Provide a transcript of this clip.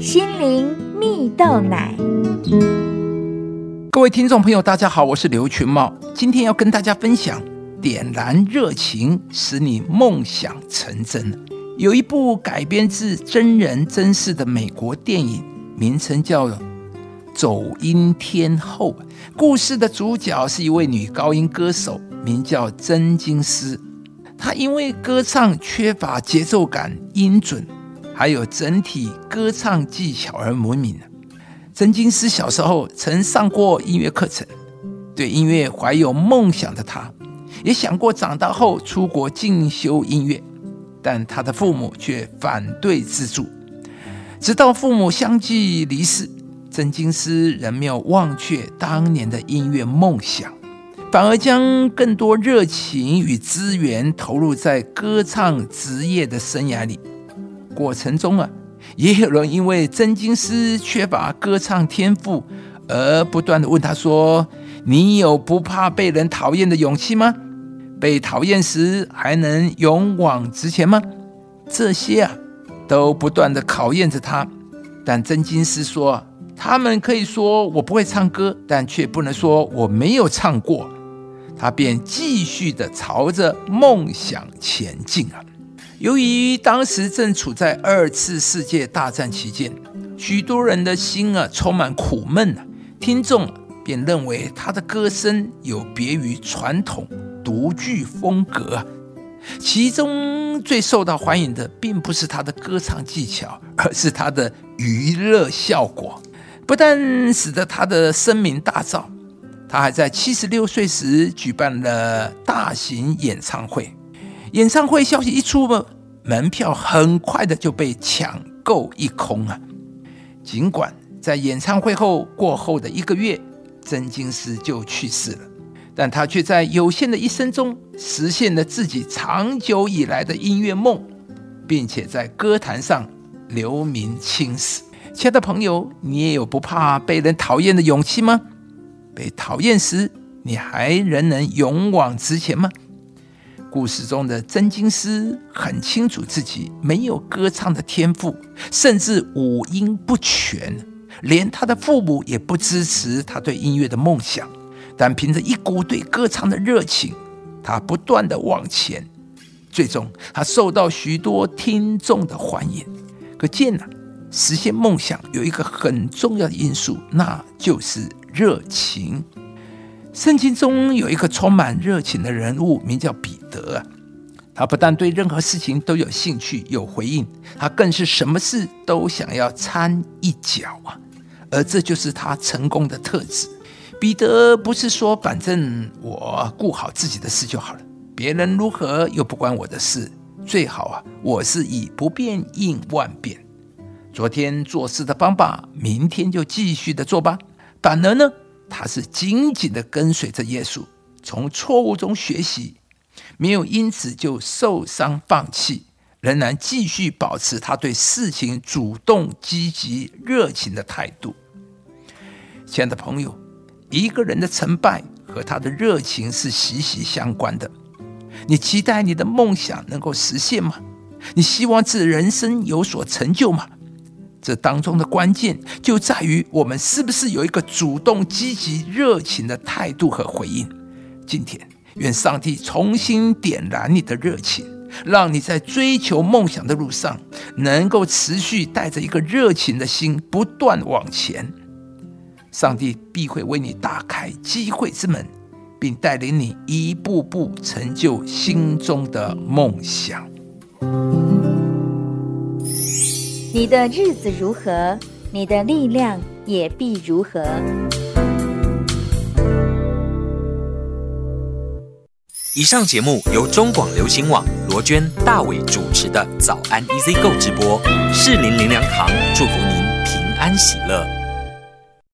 心灵蜜豆奶。各位听众朋友，大家好，我是刘群茂，今天要跟大家分享点燃热情，使你梦想成真。有一部改编自真人真事的美国电影，名称叫《走音天后》。故事的主角是一位女高音歌手，名叫真金丝。她因为歌唱缺乏节奏感、音准，还有整体歌唱技巧而闻名。曾金丝小时候曾上过音乐课程，对音乐怀有梦想的他，也想过长大后出国进修音乐，但他的父母却反对资助。直到父母相继离世，曾金丝仍没有忘却当年的音乐梦想，反而将更多热情与资源投入在歌唱职业的生涯里。过程中啊。也有人因为真金丝缺乏歌唱天赋，而不断的问他说：“你有不怕被人讨厌的勇气吗？被讨厌时还能勇往直前吗？”这些啊，都不断的考验着他。但真金丝说：“他们可以说我不会唱歌，但却不能说我没有唱过。”他便继续的朝着梦想前进啊。由于当时正处在二次世界大战期间，许多人的心啊充满苦闷啊，听众便认为他的歌声有别于传统，独具风格。其中最受到欢迎的，并不是他的歌唱技巧，而是他的娱乐效果。不但使得他的声名大噪，他还在七十六岁时举办了大型演唱会。演唱会消息一出嘛，门票很快的就被抢购一空啊！尽管在演唱会后过后的一个月，曾金丝就去世了，但他却在有限的一生中实现了自己长久以来的音乐梦，并且在歌坛上留名青史。亲爱的朋友，你也有不怕被人讨厌的勇气吗？被讨厌时，你还仍能勇往直前吗？故事中的真金丝很清楚自己没有歌唱的天赋，甚至五音不全，连他的父母也不支持他对音乐的梦想。但凭着一股对歌唱的热情，他不断的往前，最终他受到许多听众的欢迎。可见呢，实现梦想有一个很重要的因素，那就是热情。圣经中有一个充满热情的人物，名叫比得。他不但对任何事情都有兴趣、有回应，他更是什么事都想要掺一脚啊！而这就是他成功的特质。彼得不是说反正我顾好自己的事就好了，别人如何又不关我的事。最好啊，我是以不变应万变。昨天做事的方法，明天就继续的做吧。反而呢？他是紧紧的跟随着耶稣，从错误中学习，没有因此就受伤放弃，仍然继续保持他对事情主动、积极、热情的态度。亲爱的朋友，一个人的成败和他的热情是息息相关的。你期待你的梦想能够实现吗？你希望自人生有所成就吗？这当中的关键就在于我们是不是有一个主动、积极、热情的态度和回应。今天，愿上帝重新点燃你的热情，让你在追求梦想的路上能够持续带着一个热情的心不断往前。上帝必会为你打开机会之门，并带领你一步步成就心中的梦想。你的日子如何，你的力量也必如何。以上节目由中广流行网罗娟、大伟主持的《早安 Easy 购》直播，适林林良堂祝福您平安喜乐。